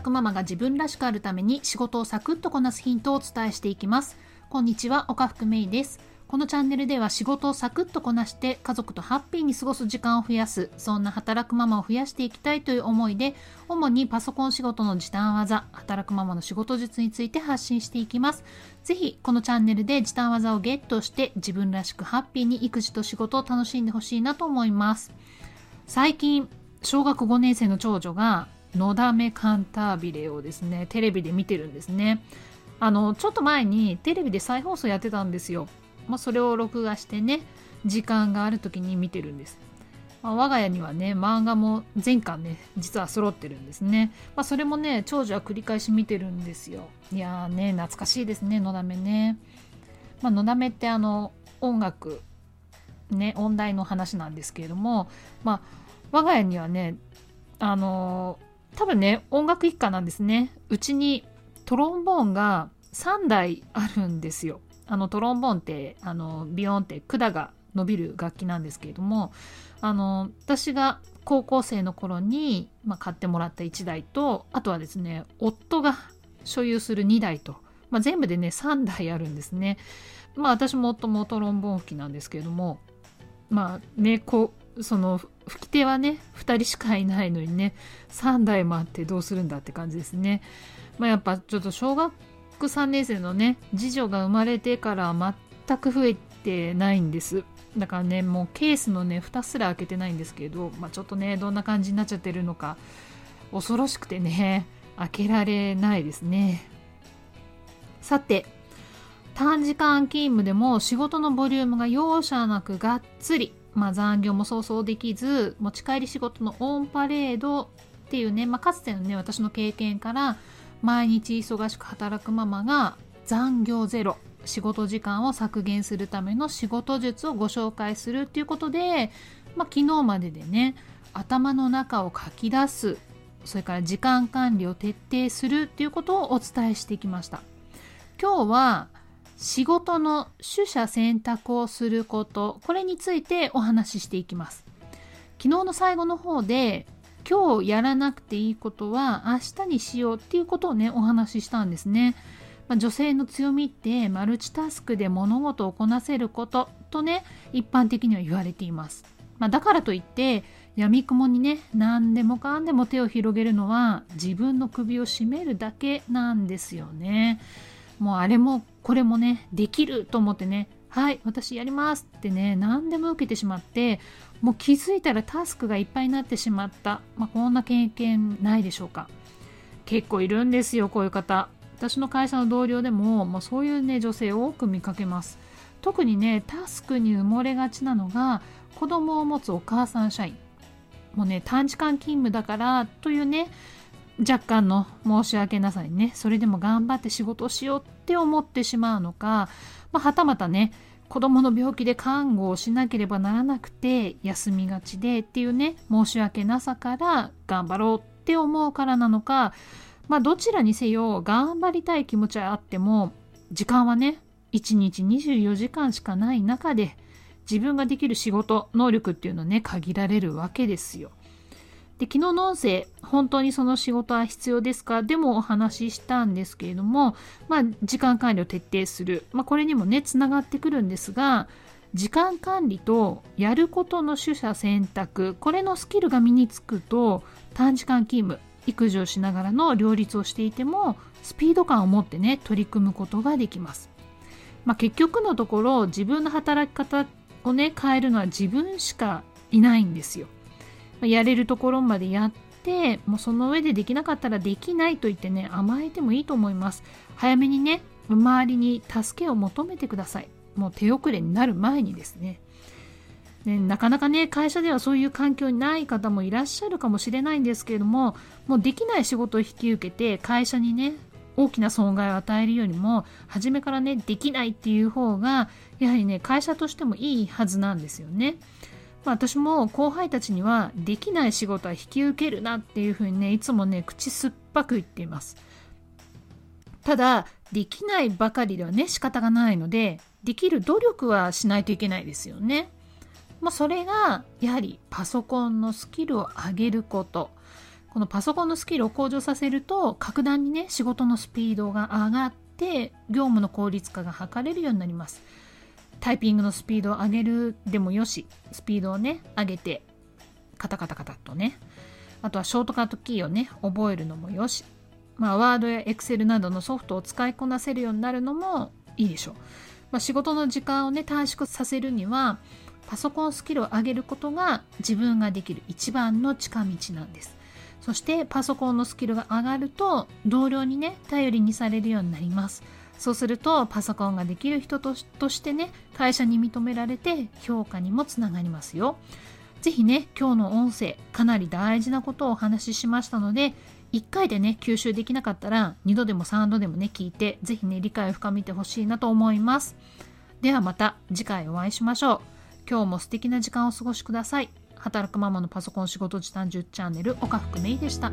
くママが自分らしくあるために仕事をサクッとこなすヒントをお伝えしていきます。こんにちは岡福芽衣です。このチャンネルでは仕事をサクッとこなして家族とハッピーに過ごす時間を増やすそんな働くママを増やしていきたいという思いで主にパソコン仕事の時短技働くママの仕事術について発信していきます。ぜひこのチャンネルで時短技をゲットして自分らしくハッピーに育児と仕事を楽しんでほしいなと思います。最近小学5年生の長女がのだめカンタービレをですねテレビで見てるんですね。あのちょっと前にテレビで再放送やってたんですよ。まあ、それを録画してね時間がある時に見てるんです、まあ、我が家にはね漫画も全巻ね実は揃ってるんですね、まあ、それもね長女は繰り返し見てるんですよ。いやーね懐かしいですねのだめね。まあ、のだめってあの音楽ね音大の話なんですけれどもまあ我が家にはねあの多分ね音楽一家なんですねうちにトロンボーンが3台あるんですよあのトロンボーンってあのビヨーンって管が伸びる楽器なんですけれどもあの私が高校生の頃に、まあ、買ってもらった1台とあとはですね夫が所有する2台と、まあ、全部でね3台あるんですね。まあ私も夫もトロンボーン吹きなんですけれどもまあねこうその吹き手はね2人しかいないのにね3台もあってどうするんだって感じですね。まあ、やっぱちょっと小学3年生のね次女が生まれてから全く増えてないんです。だからねもうケースのね蓋すら開けてないんですけど、まあ、ちょっとねどんな感じになっちゃってるのか恐ろしくてね開けられないですね。さて短時間勤務でも仕事のボリュームが容赦なくがっつり、まあ、残業もそうそうできず持ち帰り仕事のオンパレードっていうね、まあ、かつてのね私の経験から毎日忙しく働くママが残業ゼロ仕事時間を削減するための仕事術をご紹介するっていうことで、まあ、昨日まででね頭の中を書き出すそれから時間管理を徹底するっていうことをお伝えしてきました。今日は仕事の取捨選択をすることこれについてお話ししていきます昨日の最後の方で今日やらなくていいことは明日にしようっていうことをねお話ししたんですね。まあ、女性の強みってマルチタスクで物事をこなせることとね一般的には言われています。まあ、だからといってやみくもにね何でもかんでも手を広げるのは自分の首を絞めるだけなんですよね。もうあれもこれもねできると思ってねはい私やりますってね何でも受けてしまってもう気づいたらタスクがいっぱいになってしまった、まあ、こんな経験ないでしょうか。結構いるんですよこういう方。私の会社の同僚でも、まあ、そういうね女性を多く見かけます。特にねタスクに埋もれがちなのが子供を持つお母さん社員。もうね短時間勤務だからというね若干の申し訳なさにねそれでも頑張って仕事をしようって思ってしまうのか、まあ、はたまたね子供の病気で看護をしなければならなくて休みがちでっていうね申し訳なさから頑張ろうって思うからなのかまあどちらにせよ頑張りたい気持ちはあっても時間はね1日24時間しかない中で自分ができる仕事能力っていうのはね限られるわけですよ。で昨日の音声本当にその仕事は必要ですか？でもお話ししたんですけれども、まあ、時間管理を徹底する、まあ、これにもねつながってくるんですが時間管理とやることの取捨選択これのスキルが身につくと短時間勤務育児をしながらの両立をしていてもスピード感を持ってね取り組むことができます。まあ、結局のところ自分の働き方をね変えるのは自分しかいないんですよ。やれるところまでやってもうその上でできなかったらできないと言ってね甘えてもいいと思います。早めにね周りに助けを求めてください。もう手遅れになる前にですね。ねなかなかね会社ではそういう環境にない方もいらっしゃるかもしれないんですけれどももうできない仕事を引き受けて会社にね大きな損害を与えるよりも初めからねできないっていう方がやはりね会社としてもいいはずなんですよね。まあ、私も後輩たちにはできない仕事は引き受けるなっていうふうにねいつもね口酸っぱく言っています。ただできないばかりではね仕方がないのでできる努力はしないといけないですよね。まあ、それがやはりパソコンのスキルを上げること。このパソコンのスキルを向上させると格段にね仕事のスピードが上がって業務の効率化が図れるようになります。タイピングのスピードを上げるでもよしスピードをね上げてカタカタカタっとね。あとはショートカットキーをね覚えるのもよし。まあワードやエクセルなどのソフトを使いこなせるようになるのもいいでしょう、まあ、仕事の時間をね短縮させるにはパソコンスキルを上げることが自分ができる一番の近道なんです。そしてパソコンのスキルが上がると同僚にね頼りにされるようになります。そうするとパソコンができる人としてね会社に認められて評価にもつながりますよ。ぜひね今日の音声かなり大事なことをお話ししましたので1回でね吸収できなかったら2度でも3度でもね聞いてぜひね理解を深めてほしいなと思います。ではまた次回お会いしましょう。今日も素敵な時間をお過ごしください。働くママのパソコン仕事時短10チャンネル岡福芽衣でした。